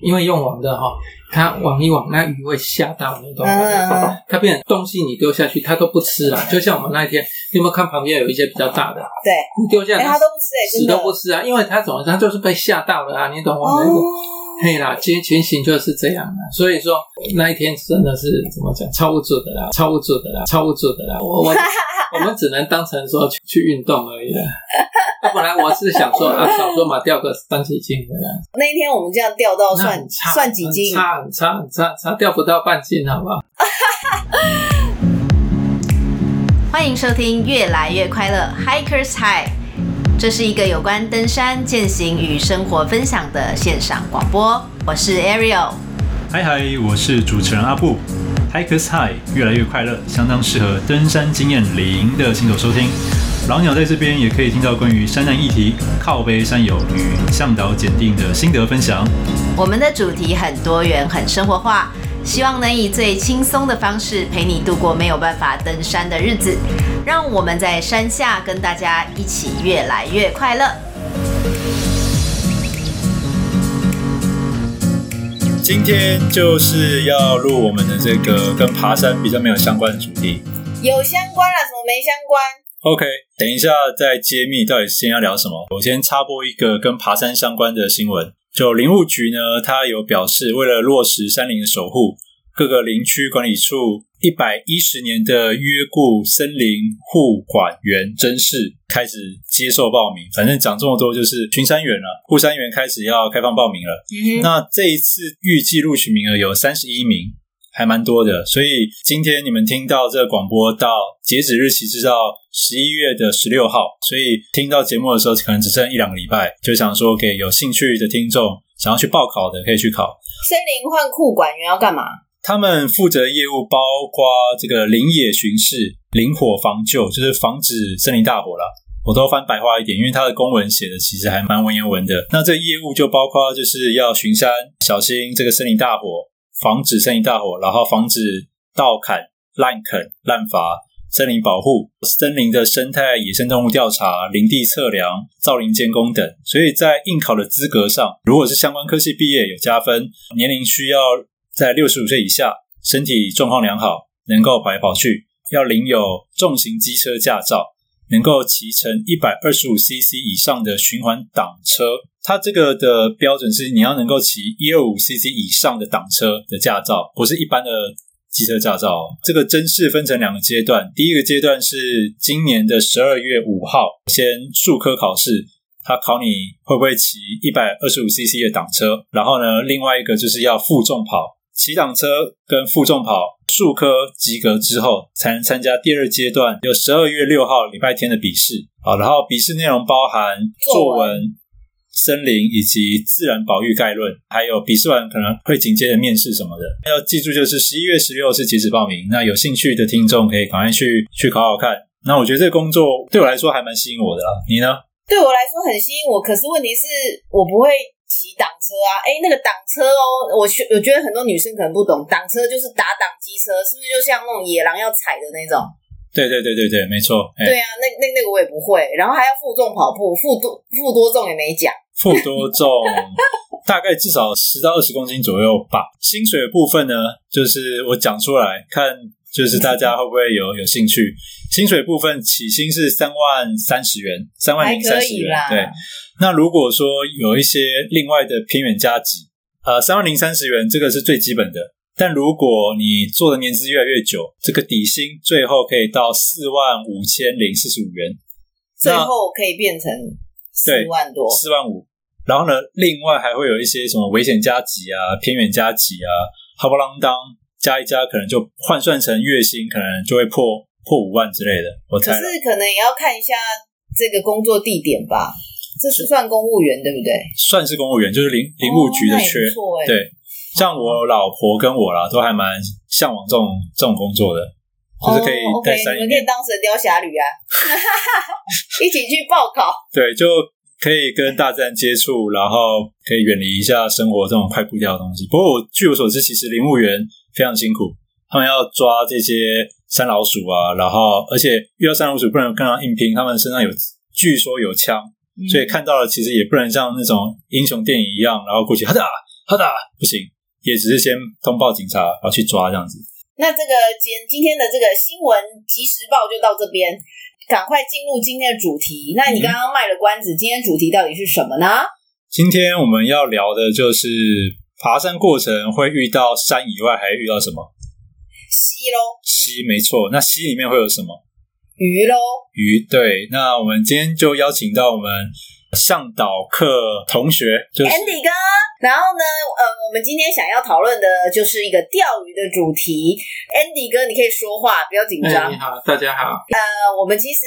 因为用网的哈，它网一网，那鱼会吓到你，懂吗？嗯，它变成东西你丢下去，它都不吃了。就像我们那一天，你有没有看旁边有一些比较大的？对，你丢下来，它都不吃，死都不吃啊！因为它怎么，它就是被吓到了啊！你懂吗？那个。嘿啦，情情形就是这样的，所以说那一天真的是怎么讲，超不住的啦，超不住的啦，超不住的啦。我我我们只能当成说去去运动而已啦。那本来我是想说啊，想说嘛，钓个三几斤的啦。那一天我们这样钓到算差算几斤？差很差很差差，钓不到半斤，好不好？欢迎收听《越来越快乐 Hikers High》。这是一个有关登山、践行与生活分享的线上广播。我是 Ariel，嗨嗨，我是主持人阿布。Hikers High，越来越快乐，相当适合登山经验零的新手收听。老鸟在这边也可以听到关于山难议题、靠背山友与向导检定的心得分享。我们的主题很多元、很生活化。希望能以最轻松的方式陪你度过没有办法登山的日子，让我们在山下跟大家一起越来越快乐。今天就是要录我们的这个跟爬山比较没有相关的主题，有相关了，怎么没相关？OK，等一下再揭秘到底先要聊什么。我先插播一个跟爬山相关的新闻。就林务局呢，它有表示，为了落实山林的守护，各个林区管理处一百一十年的约固森林护管员甄试开始接受报名。反正讲这么多，就是巡山员了，护山员开始要开放报名了。嗯。那这一次预计录取名额有三十一名。还蛮多的，所以今天你们听到这个广播到截止日期是到十一月的十六号，所以听到节目的时候可能只剩一两个礼拜，就想说给有兴趣的听众想要去报考的可以去考。森林换库管员要干嘛？他们负责业务包括这个林野巡视、林火防救，就是防止森林大火啦。我都翻白话一点，因为他的公文写的其实还蛮文言文的。那这个业务就包括就是要巡山，小心这个森林大火。防止森林大火，然后防止盗砍、滥垦、滥伐、森林保护、森林的生态、野生动物调查、林地测量、造林监工等。所以在应考的资格上，如果是相关科系毕业有加分，年龄需要在六十五岁以下，身体状况良好，能够跑来跑去，要领有重型机车驾照。能够骑乘一百二十五 CC 以上的循环挡车，它这个的标准是你要能够骑一二五 CC 以上的挡车的驾照，不是一般的机车驾照。这个甄试分成两个阶段，第一个阶段是今年的十二月五号，先术科考试，它考你会不会骑一百二十五 CC 的挡车，然后呢，另外一个就是要负重跑。骑挡车跟负重跑术科及格之后，才能参加第二阶段，有十二月六号礼拜天的笔试。好，然后笔试内容包含作文、森林以及自然保育概论，还有笔试完可能会紧接着面试什么的。要记住，就是十一月十六是截止报名。那有兴趣的听众可以赶快去去考考看。那我觉得这个工作对我来说还蛮吸引我的啦。你呢？对我来说很吸引我，可是问题是我不会。骑挡车啊，哎，那个挡车哦，我觉我觉得很多女生可能不懂，挡车就是打挡机车，是不是就像那种野狼要踩的那种？对对对对对，没错。对啊，那那那个我也不会，然后还要负重跑步，负多负多重也没讲。负多重大概至少十到二十公斤左右吧。薪水的部分呢，就是我讲出来看，就是大家会不会有有兴趣？薪水部分起薪是三万三十元，三万零三十元，对。那如果说有一些另外的偏远加急，呃，三万零三十元这个是最基本的。但如果你做的年资越来越久，这个底薪最后可以到四万五千零四十五元，最后可以变成四万多，四万五。然后呢，另外还会有一些什么危险加给啊、偏远加给啊，哈不啷当加一加，可能就换算成月薪，可能就会破破五万之类的。我猜。可是可能也要看一下这个工作地点吧。这是算公务员对不对？算是公务员，就是林林务局的缺。哦、对，像我老婆跟我啦，都还蛮向往这种这种工作的，就是可以在山里面、哦 okay, 你们可以当神雕侠侣啊，一起去报考。对，就可以跟大自然接触，然后可以远离一下生活这种快步调的东西。不过我据我所知，其实林务员非常辛苦，他们要抓这些山老鼠啊，然后而且遇到山老鼠不能跟他硬拼，他们身上有据说有枪。所以看到了，其实也不能像那种英雄电影一样，然后过去哈哒好的，不行，也只是先通报警察，然后去抓这样子。那这个今今天的这个新闻即时报就到这边，赶快进入今天的主题。那你刚刚卖了关子，嗯、今天主题到底是什么呢？今天我们要聊的就是爬山过程会遇到山以外，还遇到什么？溪喽，溪没错。那溪里面会有什么？鱼喽，鱼。对，那我们今天就邀请到我们。向导课同学就是 Andy 哥，然后呢，呃，我们今天想要讨论的就是一个钓鱼的主题。Andy 哥，你可以说话，不要紧张。哎，你好，大家好。呃，我们其实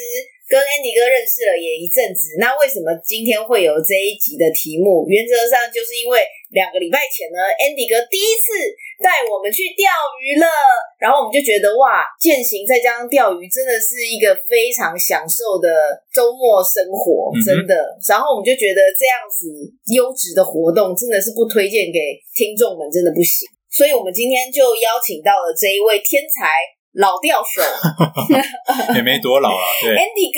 跟 Andy 哥认识了也一阵子，那为什么今天会有这一集的题目？原则上就是因为。两个礼拜前呢，Andy 哥第一次带我们去钓鱼了，然后我们就觉得哇，健行再加上钓鱼，真的是一个非常享受的周末生活，真的。嗯、然后我们就觉得这样子优质的活动，真的是不推荐给听众们，真的不行。所以我们今天就邀请到了这一位天才老钓手，也没多老了，对，Andy 哥，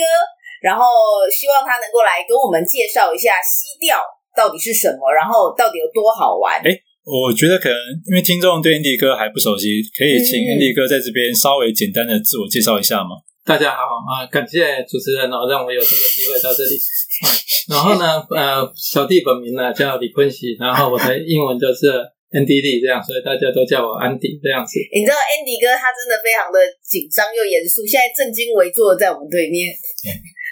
然后希望他能够来跟我们介绍一下溪钓。到底是什么？然后到底有多好玩？哎，我觉得可能因为听众对 Andy 哥还不熟悉，可以请 Andy 哥在这边稍微简单的自我介绍一下吗？大家好啊，感谢主持人哦，让我有这个机会到这里。啊、然后呢，呃，小弟本名呢叫李坤喜，然后我的英文就是 Andy Lee 这样，所以大家都叫我安迪这样子。你知道 Andy 哥他真的非常的紧张又严肃，现在正襟危坐在我们对面。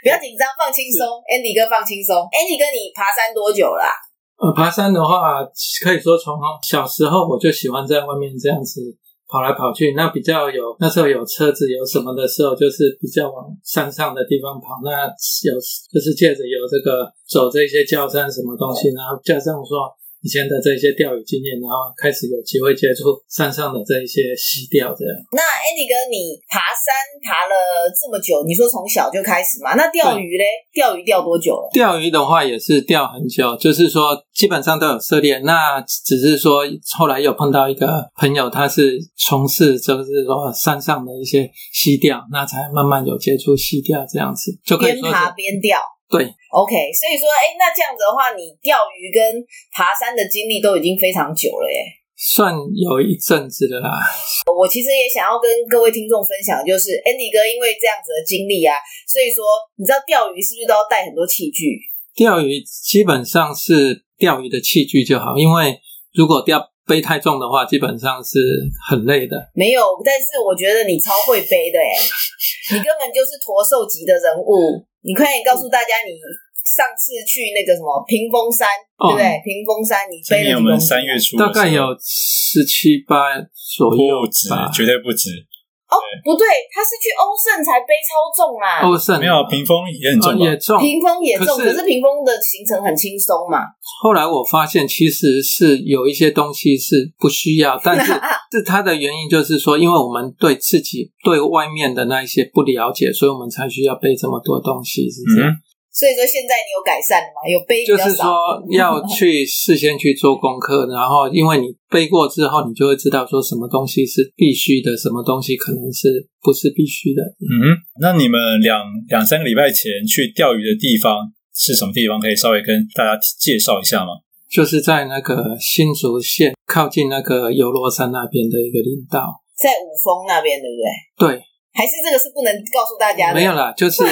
不要紧张，放轻松，Andy 哥放轻松。Andy 哥，你爬山多久了啊？呃，爬山的话，可以说从小时候我就喜欢在外面这样子跑来跑去。那比较有那时候有车子有什么的时候，就是比较往山上的地方跑。那有就是借着有这个走这些叫山什么东西，然后加上说。以前的这些钓鱼经验，然后开始有机会接触山上的这一些溪钓，这样。那 Andy 哥，你爬山爬了这么久，你说从小就开始嘛？那钓鱼嘞？钓鱼钓多久了？钓鱼的话也是钓很久，就是说基本上都有涉猎。那只是说后来有碰到一个朋友，他是从事就是说山上的一些溪钓，那才慢慢有接触溪钓这样子，就可以说边爬边钓。对，OK，所以说，哎，那这样子的话，你钓鱼跟爬山的经历都已经非常久了耶，算有一阵子的啦。我其实也想要跟各位听众分享，就是 Andy 哥因为这样子的经历啊，所以说，你知道钓鱼是不是都要带很多器具？钓鱼基本上是钓鱼的器具就好，因为如果钓背太重的话，基本上是很累的。没有，但是我觉得你超会背的耶，你根本就是驼兽级的人物。你快点告诉大家，你上次去那个什么屏风山，哦、对不对？屏风山，你背了几公斤？今年我们三月初，大概有十七八左右，不止，绝对不止。哦，不对，他是去欧胜才背超重啊。欧胜没有，屏风也很重，也重，屏风也重，可是屏风的行程很轻松嘛。后来我发现，其实是有一些东西是不需要，但是 是它的原因就是说，因为我们对自己、对外面的那一些不了解，所以我们才需要背这么多东西，是这样。所以说现在你有改善了吗？有背比较少。就是说 要去事先去做功课，然后因为你背过之后，你就会知道说什么东西是必须的，什么东西可能是不是必须的。嗯，那你们两两三个礼拜前去钓鱼的地方是什么地方？可以稍微跟大家介绍一下吗？就是在那个新竹县靠近那个游罗山那边的一个林道，在五峰那边，对不对？对。还是这个是不能告诉大家的？没有啦，就是。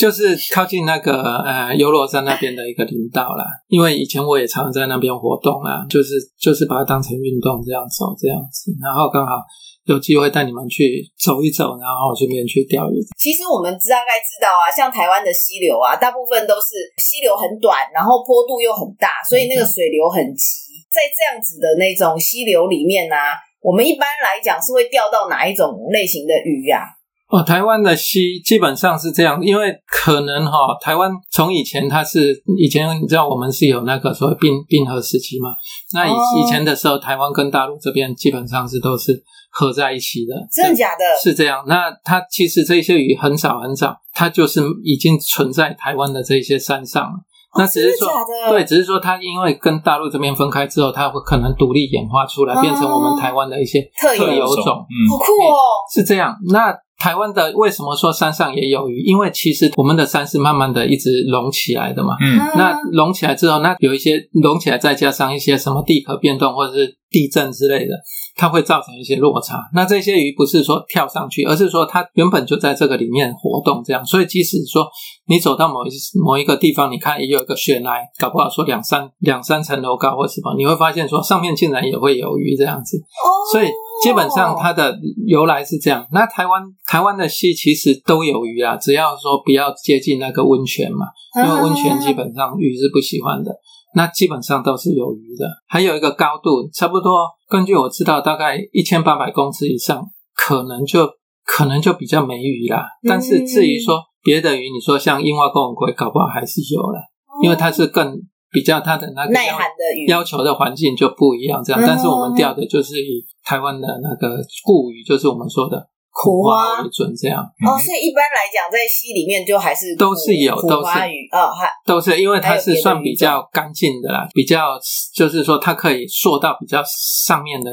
就是靠近那个呃游罗山那边的一个林道啦，因为以前我也常常在那边活动啊，就是就是把它当成运动这样走这样子，然后刚好有机会带你们去走一走，然后顺便去钓鱼。其实我们大概知道啊，像台湾的溪流啊，大部分都是溪流很短，然后坡度又很大，所以那个水流很急。在这样子的那种溪流里面呢，啊，我们一般来讲是会钓到哪一种类型的鱼呀？哦，台湾的溪基本上是这样，因为可能哈、哦，台湾从以前它是以前你知道我们是有那个所谓冰冰河时期嘛，那以以前的时候，台湾跟大陆这边基本上是都是合在一起的，真的假的？是这样。那它其实这些鱼很少很少，它就是已经存在台湾的这些山上了。那只是说，对，只是说它因为跟大陆这边分开之后，它会可能独立演化出来，变成我们台湾的一些特有种，嗯，好酷哦，是这样。那台湾的为什么说山上也有鱼？因为其实我们的山是慢慢的一直隆起来的嘛。嗯，那隆起来之后，那有一些隆起来，再加上一些什么地壳变动或者是地震之类的，它会造成一些落差。那这些鱼不是说跳上去，而是说它原本就在这个里面活动，这样。所以即使说你走到某一某一个地方，你看也有一个悬崖，搞不好说两三两三层楼高或什么，你会发现说上面竟然也会有鱼这样子。哦，所以。基本上它的由来是这样。那台湾台湾的溪其实都有鱼啊，只要说不要接近那个温泉嘛，因为温泉基本上鱼是不喜欢的。那基本上都是有鱼的。还有一个高度，差不多根据我知道，大概一千八百公尺以上，可能就可能就比较没鱼啦。但是至于说别的鱼，你说像樱花公文鲑，搞不好还是有了，因为它是更。比较它的那个耐寒的鱼要求的环境就不一样，这样。但是我们钓的就是以台湾的那个固鱼，就是我们说的苦花为准，这样。哦，所以一般来讲，在溪里面就还是都是有都是鱼哦，还都是因为它是算比较干净的啦，比较就是说它可以溯到比较上面的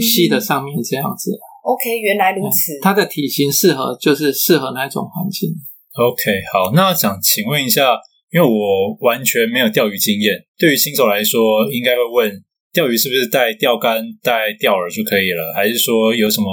溪的上面这样子。OK，原来如此。它的体型适合就是适合那种环境。OK，好，那想请问一下。因为我完全没有钓鱼经验，对于新手来说，应该会问钓鱼是不是带钓竿、带钓饵就可以了，还是说有什么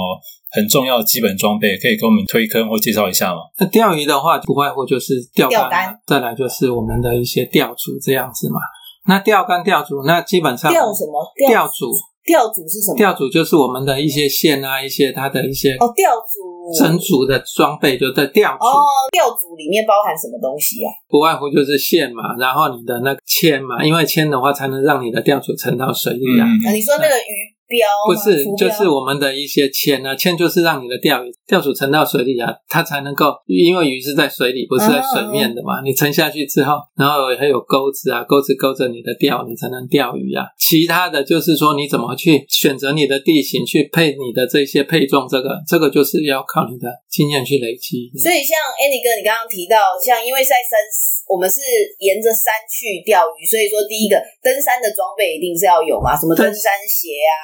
很重要的基本装备可以给我们推坑或介绍一下吗？那钓鱼的话，不外乎就是钓竿，再来就是我们的一些钓组这样子嘛。那钓竿、钓组，那基本上钓什么？钓组。钓组是什么？钓组就是我们的一些线啊，一些它的一些哦，钓组整组的装备就在钓组。哦，钓组里面包含什么东西啊？不外乎就是线嘛，然后你的那个铅嘛，因为铅的话才能让你的钓组沉到水里啊。嗯、啊你说那个鱼。标不是，就是我们的一些铅啊，铅就是让你的钓鱼钓组沉到水里啊，它才能够，因为鱼是在水里，不是在水面的嘛。你沉下去之后，然后还有钩子啊，钩子勾着你的钓，你才能钓鱼啊。其他的就是说，你怎么去选择你的地形，去配你的这些配重，这个这个就是要靠你的经验去累积。所以像 Andy 哥，你刚刚提到，像因为在山，我们是沿着山去钓鱼，所以说第一个登山的装备一定是要有嘛，什么登山鞋啊。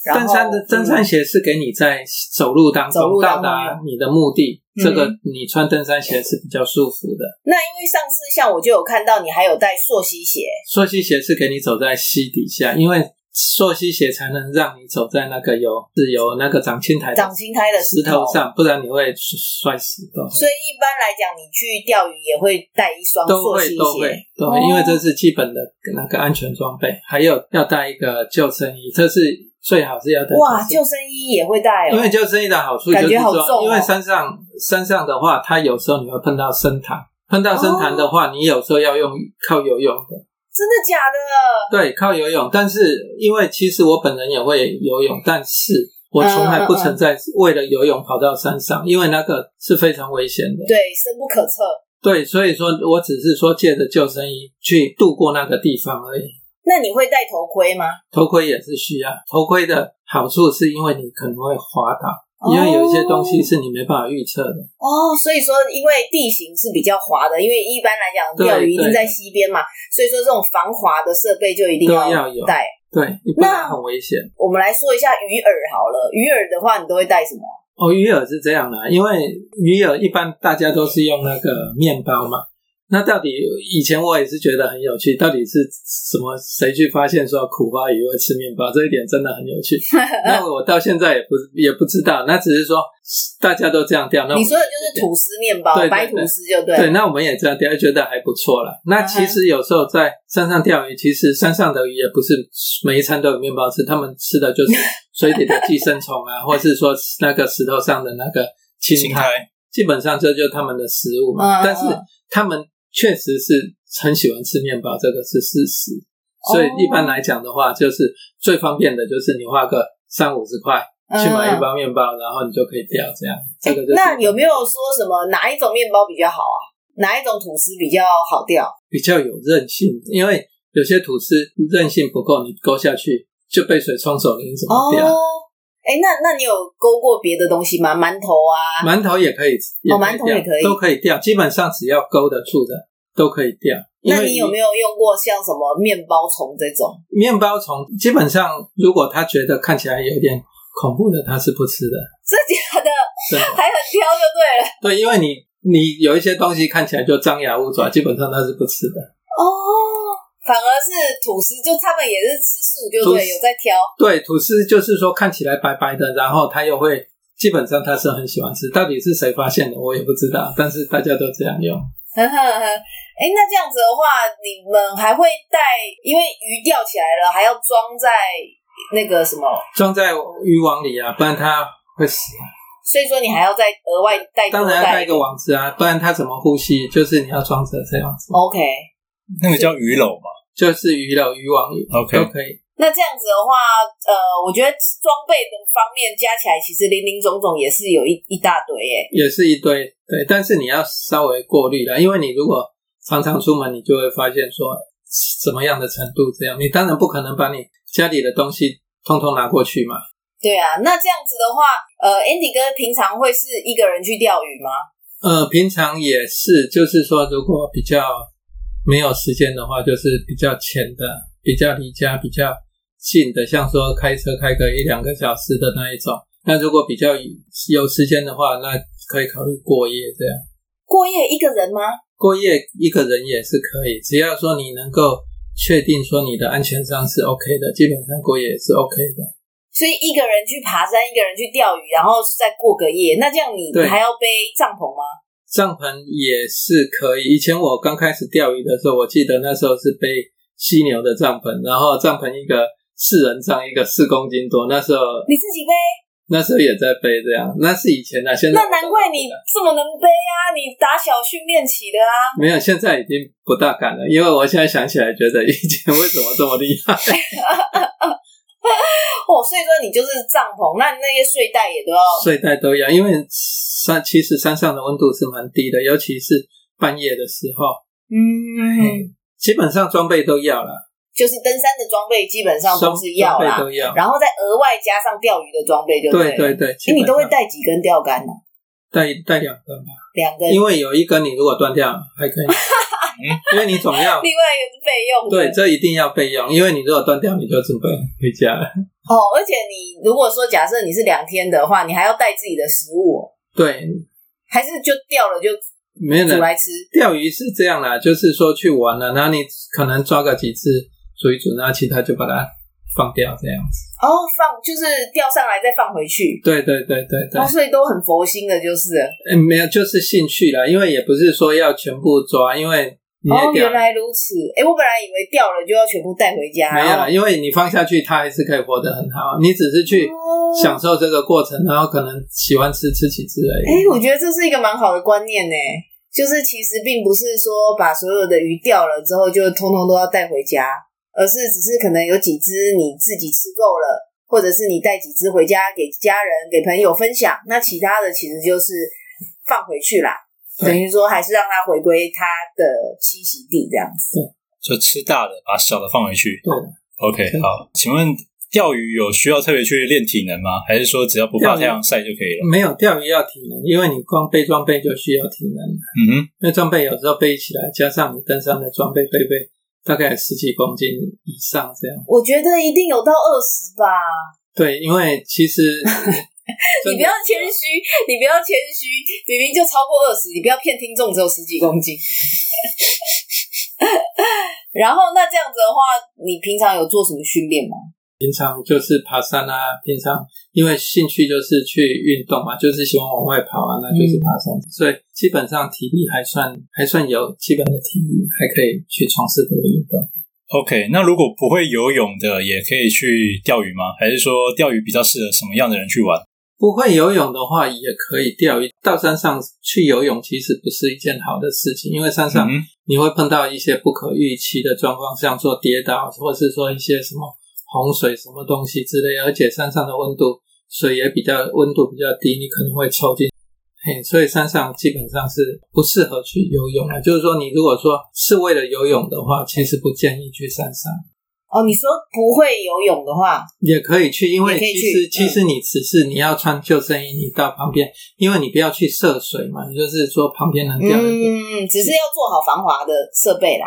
登山的登山鞋是给你在走路当中到达你的目的，这个你穿登山鞋是比较舒服的。那因为上次像我就有看到你还有带溯溪鞋，溯溪鞋是给你走在溪底下，因为溯溪鞋才能让你走在那个有是有那个长青苔、长青苔的石头上，不然你会摔死的。所以一般来讲，你去钓鱼也会带一双溯溪鞋，都会，都会，因为这是基本的那个安全装备，还有要带一个救生衣，这是。最好是要带哇，救生衣也会带哦。因为救生衣的好处就是说，因为山上山上的话，它有时候你会碰到深潭，碰到深潭的话，你有时候要用靠游泳的。真的假的？对，靠游泳。但是因为其实我本人也会游泳，但是我从来不曾在为了游泳跑到山上，因为那个是非常危险的。对，深不可测。对，所以说我只是说借着救生衣去度过那个地方而已。那你会戴头盔吗？头盔也是需要。头盔的好处是因为你可能会滑倒，因为有一些东西是你没办法预测的。哦，所以说因为地形是比较滑的，因为一般来讲钓鱼一定在西边嘛，所以说这种防滑的设备就一定要有带。对，不然很危险。我们来说一下鱼饵好了，鱼饵的话你都会带什么？哦，鱼饵是这样的，因为鱼饵一般大家都是用那个面包嘛。那到底以前我也是觉得很有趣，到底是什么？谁去发现说苦瓜鱼会吃面包？这一点真的很有趣。那我到现在也不也不知道，那只是说大家都这样钓。那你说的就是吐司面包，对对对，白吐司就对。对，那我们也这样钓，觉得还不错了。那其实有时候在山上钓鱼，其实山上的鱼也不是每一餐都有面包吃，他们吃的就是 水底的寄生虫啊，或是说那个石头上的那个青苔，基本上这就是他们的食物嘛。但是他们。确实是很喜欢吃面包，这个是事实。所以一般来讲的话，就是最方便的就是你花个三五十块去买一包面包，然后你就可以掉这样。这个就是。那有没有说什么哪一种面包比较好啊？哪一种吐司比较好掉？比较有韧性，因为有些吐司韧性不够，你勾下去就被水冲走了，你怎么钓？哎，那那你有勾过别的东西吗？馒头啊，馒头也可以，哦，馒头也可以，都可以掉。基本上只要勾得住的都可以掉。那你有没有用过像什么面包虫这种？面包虫基本上，如果他觉得看起来有点恐怖的，他是不吃的。真的假的？还很挑就对了。对，因为你你有一些东西看起来就张牙舞爪，基本上他是不吃的。哦，反而是吐司，就他们也是吃素，就对，有在挑。对，吐司就是说看起来白白的，然后他又会，基本上他是很喜欢吃。到底是谁发现的，我也不知道，但是大家都这样用。呵呵呵，哎，那这样子的话，你们还会带？因为鱼钓起来了，还要装在那个什么？装在渔网里啊，不然它会死啊。所以说你还要再额外带，当然要带一个网子啊，不然它怎么呼吸？就是你要装着这样子。OK，那个叫鱼篓嘛，就是鱼篓、渔网，OK 都可以。那这样子的话，呃，我觉得装备的方面加起来，其实林林总总也是有一一大堆耶，也是一堆，对。但是你要稍微过滤了，因为你如果常常出门，你就会发现说什么样的程度这样，你当然不可能把你家里的东西通通拿过去嘛。对啊，那这样子的话，呃，Andy 哥平常会是一个人去钓鱼吗？呃，平常也是，就是说如果比较没有时间的话，就是比较浅的，比较离家比较。近的，像说开车开个一两个小时的那一种。那如果比较有时间的话，那可以考虑过夜这样。过夜一个人吗？过夜一个人也是可以，只要说你能够确定说你的安全上是 OK 的，基本上过夜也是 OK 的。所以一个人去爬山，一个人去钓鱼，然后再过个夜，那这样你还要背帐篷吗？帐篷也是可以。以前我刚开始钓鱼的时候，我记得那时候是背犀牛的帐篷，然后帐篷一个。四人帐一个四公斤多，那时候你自己背，那时候也在背这样，那是以前啊，现在那难怪你这么能背啊，你打小训练起的啊。没有，现在已经不大敢了，因为我现在想起来，觉得以前为什么这么厉害？哦，所以说你就是帐篷，那那些睡袋也都要，睡袋都要，因为山其实山上的温度是蛮低的，尤其是半夜的时候，嗯，嗯，基本上装备都要了。就是登山的装备基本上都是要啦，要然后再额外加上钓鱼的装备就对，对对对。哎，你都会带几根钓竿呢？带带两根吧，两根。因为有一根你如果断掉还可以，因为你总要另外一个是备用。对，这一定要备用，因为你如果断掉你就准备回家了。哦，而且你如果说假设你是两天的话，你还要带自己的食物。对，还是就钓了就没有煮来吃。钓鱼是这样啦，就是说去玩了，然后你可能抓个几次。煮一煮，然后其他就把它放掉，这样子。哦，放就是钓上来再放回去。对对对对对。哦，所以都很佛心的，就是。嗯，没有，就是兴趣啦，因为也不是说要全部抓，因为。哦，原来如此。哎，我本来以为掉了就要全部带回家。没有啦，因为你放下去，它还是可以活得很好。你只是去享受这个过程，然后可能喜欢吃吃几只而已。哎，我觉得这是一个蛮好的观念呢。就是其实并不是说把所有的鱼钓了之后就通通都要带回家。而是只是可能有几只你自己吃够了，或者是你带几只回家给家人、给朋友分享。那其他的其实就是放回去啦，对等于说还是让它回归它的栖息地这样子。就吃大的，把小的放回去。对，OK，好。请问钓鱼有需要特别去练体能吗？还是说只要不怕太阳晒就可以了？没有，钓鱼要体能，因为你光背装备就需要体能。嗯哼，因为装备有时候背起来，加上你登山的装备背背。大概十几公斤以上这样，我觉得一定有到二十吧。对，因为其实 你不要谦虚，你不要谦虚，明明就超过二十，你不要骗听众，只有十几公斤。然后那这样子的话，你平常有做什么训练吗？平常就是爬山啊，平常因为兴趣就是去运动嘛，就是喜欢往外跑啊，那就是爬山，嗯、所以基本上体力还算还算有基本的体力，还可以去从事这个运动。OK，那如果不会游泳的，也可以去钓鱼吗？还是说钓鱼比较适合什么样的人去玩？不会游泳的话，也可以钓鱼。到山上去游泳其实不是一件好的事情，因为山上你会碰到一些不可预期的状况，像说跌倒，或是说一些什么。洪水什么东西之类，而且山上的温度，水也比较温度比较低，你可能会抽筋。嘿，所以山上基本上是不适合去游泳的。就是说，你如果说是为了游泳的话，其实不建议去山上。哦，你说不会游泳的话，也可以去，因为其实其实你只是你要穿救生衣，你到旁边，因为你不要去涉水嘛，你就是说旁边能钓。嗯，只是要做好防滑的设备啦。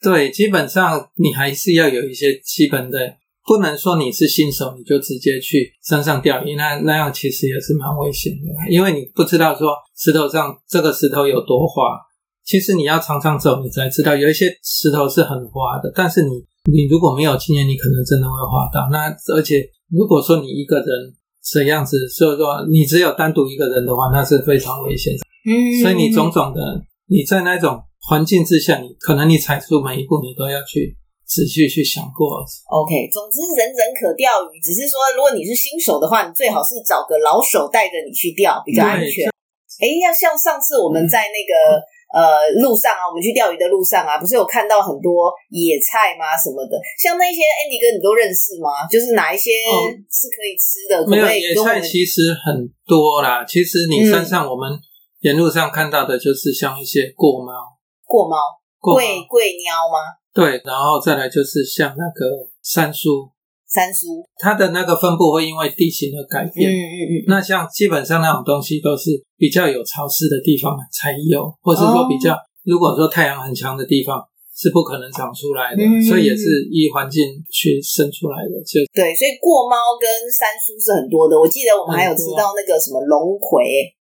对，基本上你还是要有一些基本的。不能说你是新手你就直接去山上钓鱼，那那样其实也是蛮危险的，因为你不知道说石头上这个石头有多滑。其实你要常常走，你才知道有一些石头是很滑的，但是你你如果没有经验，你可能真的会滑倒。那而且如果说你一个人这样子，所以说你只有单独一个人的话，那是非常危险的。嗯，所以你种种的你在那种环境之下，你可能你踩出每一步，你都要去。仔细去想过，OK。总之，人人可钓鱼，只是说，如果你是新手的话，你最好是找个老手带着你去钓，比较安全。哎，要像上次我们在那个、嗯、呃路上啊，我们去钓鱼的路上啊，不是有看到很多野菜吗？什么的，像那些 Andy 哥，你都认识吗？就是哪一些是可以吃的？可可没有，野菜其实很多啦。其实你山上我们沿路上看到的，就是像一些过猫、过猫、贵贵鸟吗？对，然后再来就是像那个山苏，山苏，它的那个分布会因为地形而改变。嗯嗯嗯。那像基本上那种东西都是比较有潮湿的地方才有，或是说比较，如果说太阳很强的地方是不可能长出来的，嗯、所以也是依环境去生出来的。就对，所以过猫跟三叔是很多的。我记得我们还有吃到那个什么龙葵。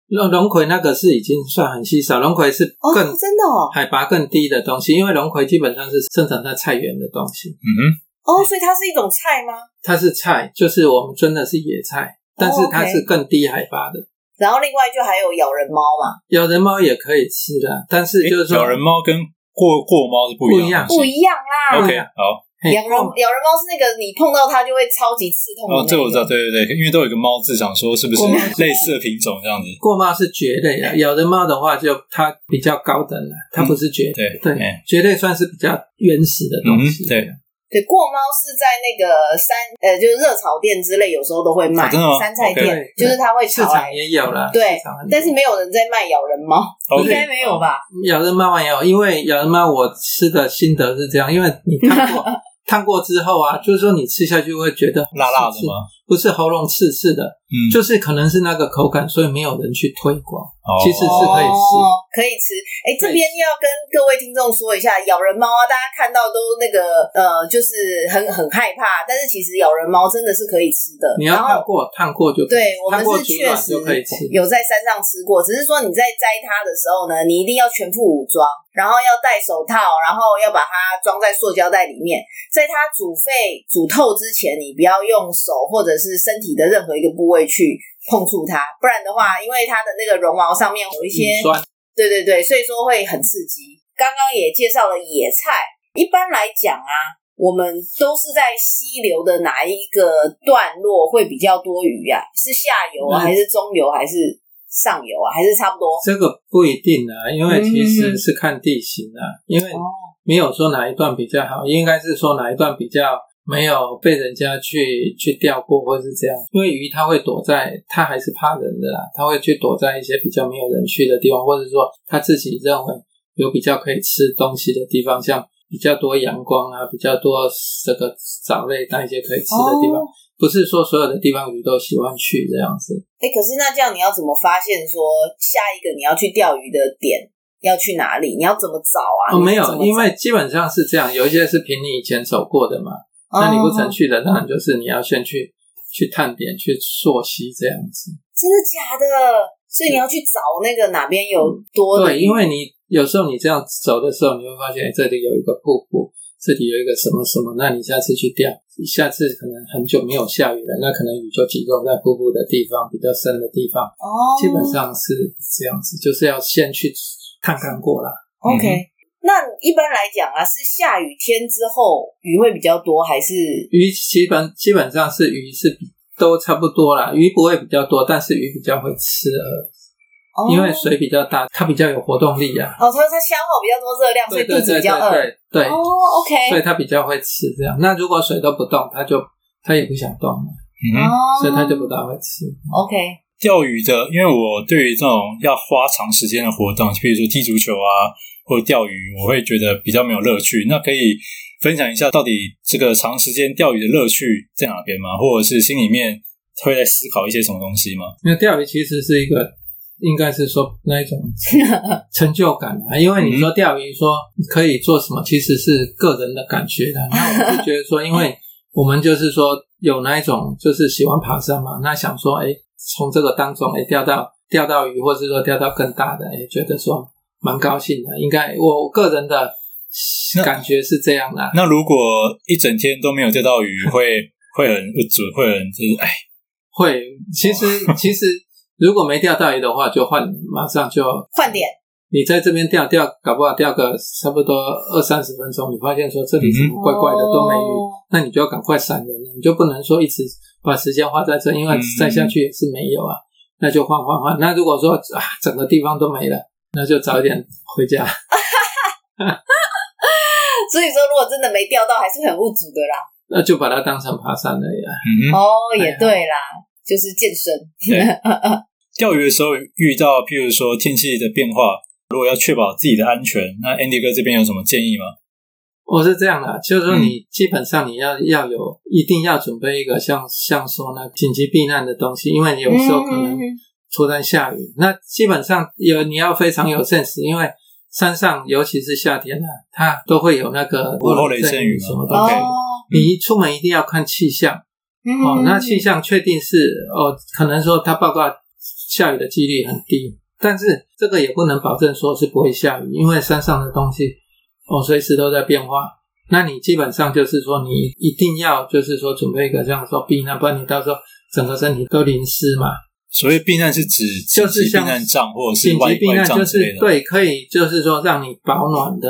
龙龙葵那个是已经算很稀少，龙葵是更真的海拔更低的东西，因为龙葵基本上是生长在菜园的东西。嗯哼，哦，所以它是一种菜吗？它是菜，就是我们真的是野菜，但是它是更低海拔的。然后另外就还有咬人猫嘛，咬人猫也可以吃的，但是就是说咬人猫跟过过猫是不一样，不一样啦。OK，好。咬人咬人猫是那个你碰到它就会超级刺痛的。哦，这我知道，对对对，因为都有一个猫字，想说是不是 类似的品种这样子？过猫是蕨类啊，咬人猫的话就它比较高等了，它不是蕨。对对，蕨类算是比较原始的东西。对对，过猫是在那个山呃，就是热炒店之类，有时候都会卖。山菜店就是它会市场也有了，对，但是没有人在卖咬人猫，应该没有吧？咬人猫也有，因为咬人猫我吃的心得是这样，因为你烫过。烫过之后啊，就是说你吃下去会觉得辣辣的吗？不是喉咙刺刺的，嗯，就是可能是那个口感，所以没有人去推广。其实是可以吃，可以吃。哎，这边要跟各位听众说一下，咬人猫啊，大家看到都那个呃，就是很很害怕，但是其实咬人猫真的是可以吃的。你要烫过，烫过就对，我们是确实有在山上吃过，只是说你在摘它的时候呢，你一定要全副武装，然后要戴手套，然后要把它装在塑胶袋里面，在它煮沸煮透之前，你不要用手或者是身体的任何一个部位去。碰触它，不然的话，因为它的那个绒毛上面有一些，对对对，所以说会很刺激。刚刚也介绍了野菜，一般来讲啊，我们都是在溪流的哪一个段落会比较多鱼呀？是下游啊，还是中游，还是上游啊，还是差不多？这个不一定啊，因为其实是看地形啊，因为没有说哪一段比较好，应该是说哪一段比较。没有被人家去去钓过，或是这样，因为鱼它会躲在，它还是怕人的啦，它会去躲在一些比较没有人去的地方，或者说它自己认为有比较可以吃东西的地方，像比较多阳光啊，比较多这个藻类那一些可以吃的地方，哦、不是说所有的地方鱼都喜欢去这样子。哎，可是那这样你要怎么发现说下一个你要去钓鱼的点要去哪里？你要怎么找啊？哦，没有，因为基本上是这样，有一些是凭你以前走过的嘛。那你不曾去的，当然就是你要先去去探点、去溯溪这样子。真的假的？所以你要去找那个哪边有多的？对，因为你有时候你这样走的时候，你会发现这里有一个瀑布，这里有一个什么什么。那你下次去钓，下次可能很久没有下雨了，那可能雨就集中在瀑布的地方比较深的地方。哦，基本上是这样子，就是要先去探看过了。OK。嗯那一般来讲啊，是下雨天之后鱼会比较多，还是鱼基本基本上是鱼是比都差不多啦，鱼不会比较多，但是鱼比较会吃饵，哦、因为水比较大，它比较有活动力啊。哦，它它消耗比较多热量，所以肚子比较饿。对对哦，OK。所以它比较会吃这样。那如果水都不动，它就它也不想动了，嗯，所以它就不大会吃。OK。钓鱼的，因为我对于这种要花长时间的活动，比如说踢足球啊。或者钓鱼，我会觉得比较没有乐趣。那可以分享一下，到底这个长时间钓鱼的乐趣在哪边吗？或者是心里面会在思考一些什么东西吗？那钓鱼其实是一个，应该是说那一种 成就感啊。因为你说钓鱼说可以做什么，其实是个人的感觉的。那我就觉得说，因为我们就是说有那一种就是喜欢爬山嘛，那想说哎，从这个当中哎钓到钓到鱼，或是说钓到更大的，哎，觉得说蛮高兴的。应该我个人的感觉是这样的。那如果一整天都没有钓到鱼，会 会很不准，会很就是哎，会。其实 其实如果没钓到鱼的话，就换，马上就换点。你在这边钓钓，搞不好钓个差不多二三十分钟，你发现说这里怎么怪怪的都没鱼，嗯、那你就要赶快闪人了，你就不能说一直把时间花在这，因为再下去也是没有啊，那就换换换。那如果说啊整个地方都没了，那就早一点回家。所以说，如果真的没钓到，还是很不足的啦。那就把它当成爬山了呀。嗯、哦，也对啦，就是健身。对 钓鱼的时候遇到，譬如说天气的变化。如果要确保自己的安全，那 Andy 哥这边有什么建议吗？我是这样的，就是说你基本上你要要有，一定要准备一个像像说那紧急避难的东西，因为你有时候可能突然下雨，那基本上有你要非常有 sense，因为山上尤其是夏天呢，它都会有那个午后雷阵雨什么都可以。你一出门一定要看气象哦，那气象确定是哦，可能说它报告下雨的几率很低。但是这个也不能保证说是不会下雨，因为山上的东西哦随时都在变化。那你基本上就是说，你一定要就是说准备一个这样说避难，不然你到时候整个身体都淋湿嘛。所谓避难是指就是像避难帐或者是紧急避难，就是对，可以就是说让你保暖的，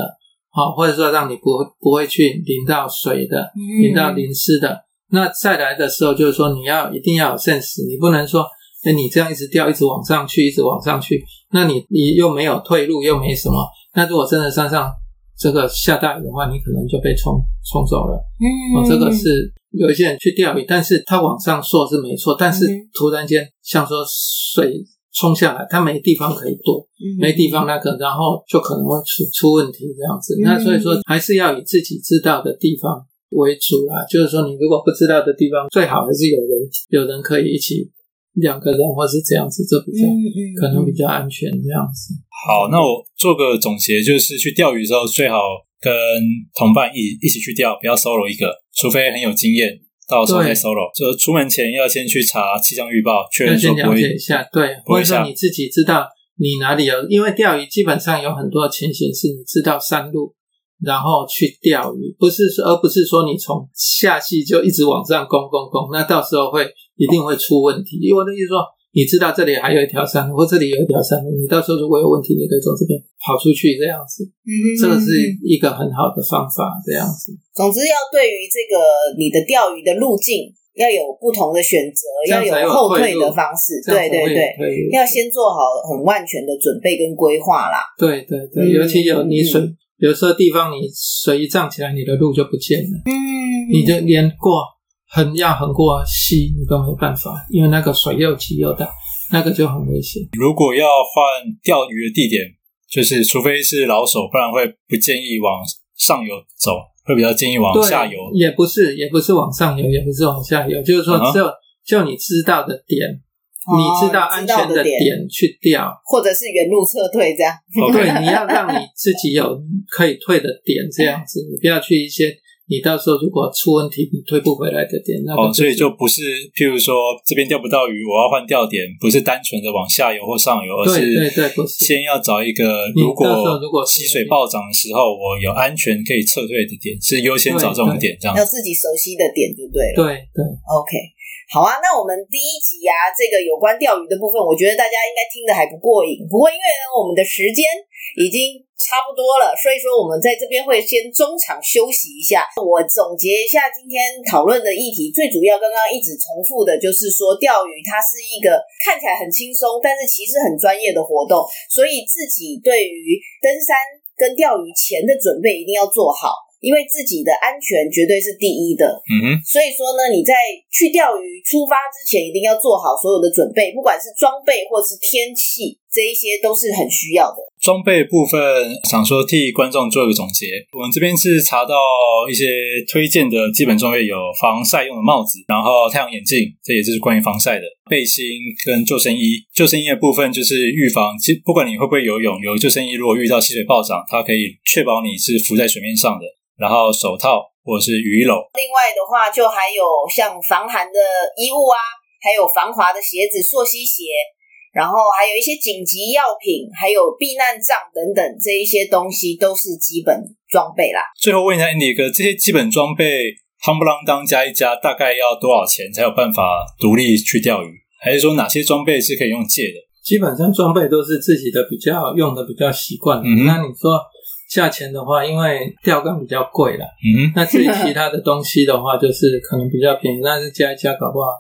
好，或者说让你不不会去淋到水的，淋到淋湿的。那再来的时候就是说你要一定要有 sense，你不能说。哎你这样一直掉，一直往上去，一直往上去，那你你又没有退路，又没什么。那如果真的山上这个下大雨的话，你可能就被冲冲走了。嗯，哦，这个是有一些人去钓鱼，但是他往上溯是没错，但是突然间像说水冲下来，他没地方可以躲，没地方那个，然后就可能会出出问题这样子。那所以说还是要以自己知道的地方为主啊，就是说你如果不知道的地方，最好还是有人有人可以一起。两个人或是这样子，这比较可能比较安全这样子。好，那我做个总结，就是去钓鱼的时候最好跟同伴一一起去钓，不要 solo 一个，除非很有经验，到时候再 solo。就出门前要先去查气象预报，确认说不会。了解一下，对，或者说你自己知道你哪里有，因为钓鱼基本上有很多情形是你知道山路，然后去钓鱼，不是说，而不是说你从下溪就一直往上攻攻攻，那到时候会。一定会出问题，因为我的意思说，你知道这里还有一条山路，或这里有一条山路，你到时候如果有问题，你可以从这边跑出去，这样子。嗯，这个是一个很好的方法，这样子。总之，要对于这个你的钓鱼的路径要有不同的选择，要有后退的方式。对对对，要先做好很万全的准备跟规划啦。对对对，尤其有你水，有时候地方你水一涨起来，你的路就不见了。嗯，你就连过。横要横过溪，你都没办法，因为那个水又急又大，那个就很危险。如果要换钓鱼的地点，就是除非是老手，不然会不建议往上游走，会比较建议往下游。也不是，也不是往上游，也不是往下游，就是说，就就你知道的点，你知道安全的点去钓，或者是原路撤退这样。对，你要让你自己有可以退的点，这样子，你不要去一些。你到时候如果出问题，你退不回来的点，那个、哦，所以就不是，譬如说这边钓不到鱼，我要换钓点，不是单纯的往下游或上游，而是对对对，先要找一个如果如果溪水暴涨的时候，我有安全可以撤退的点，是优先找这种点，这样要自己熟悉的点就对了。对对，OK，好啊，那我们第一集啊，这个有关钓鱼的部分，我觉得大家应该听的还不过瘾，不过因为呢，我们的时间已经。差不多了，所以说我们在这边会先中场休息一下。我总结一下今天讨论的议题，最主要刚刚一直重复的就是说，钓鱼它是一个看起来很轻松，但是其实很专业的活动，所以自己对于登山跟钓鱼前的准备一定要做好。因为自己的安全绝对是第一的，嗯哼，所以说呢，你在去钓鱼出发之前，一定要做好所有的准备，不管是装备或是天气，这一些都是很需要的。装备部分，想说替观众做一个总结，我们这边是查到一些推荐的基本装备，有防晒用的帽子，然后太阳眼镜，这也就是关于防晒的背心跟救生衣。救生衣的部分就是预防，其不管你会不会游泳，有救生衣如果遇到溪水暴涨，它可以确保你是浮在水面上的。然后手套，或者是雨衣篓。另外的话，就还有像防寒的衣物啊，还有防滑的鞋子、溯溪鞋，然后还有一些紧急药品，还有避难杖等等，这一些东西都是基本装备啦。最后问一下 Andy 哥，这些基本装备夯不啷当加一加，大概要多少钱才有办法独立去钓鱼？还是说哪些装备是可以用借的？基本上装备都是自己的比较用的比较习惯。嗯，那你说价钱的话，因为钓竿比较贵啦。嗯，那至于其他的东西的话，就是可能比较便宜，但是加一加搞不好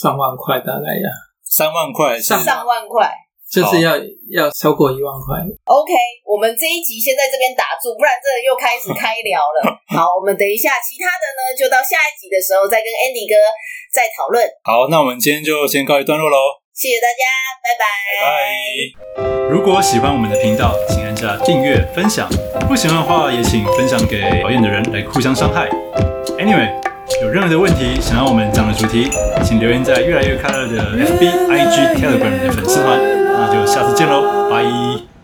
上万块大概呀。三万块，上上万块，就是要要超过一万块。OK，我们这一集先在这边打住，不然这又开始开聊了。好，我们等一下其他的呢，就到下一集的时候再跟 Andy 哥再讨论。好，那我们今天就先告一段落喽。谢谢大家，拜拜。拜。如果喜欢我们的频道，请按下订阅、分享。不喜欢的话，也请分享给讨厌的人来互相伤害。Anyway，有任何的问题想要我们讲的主题，请留言在越来越快乐的 FB、IG、Telegram 的粉丝团。那就下次见喽，拜。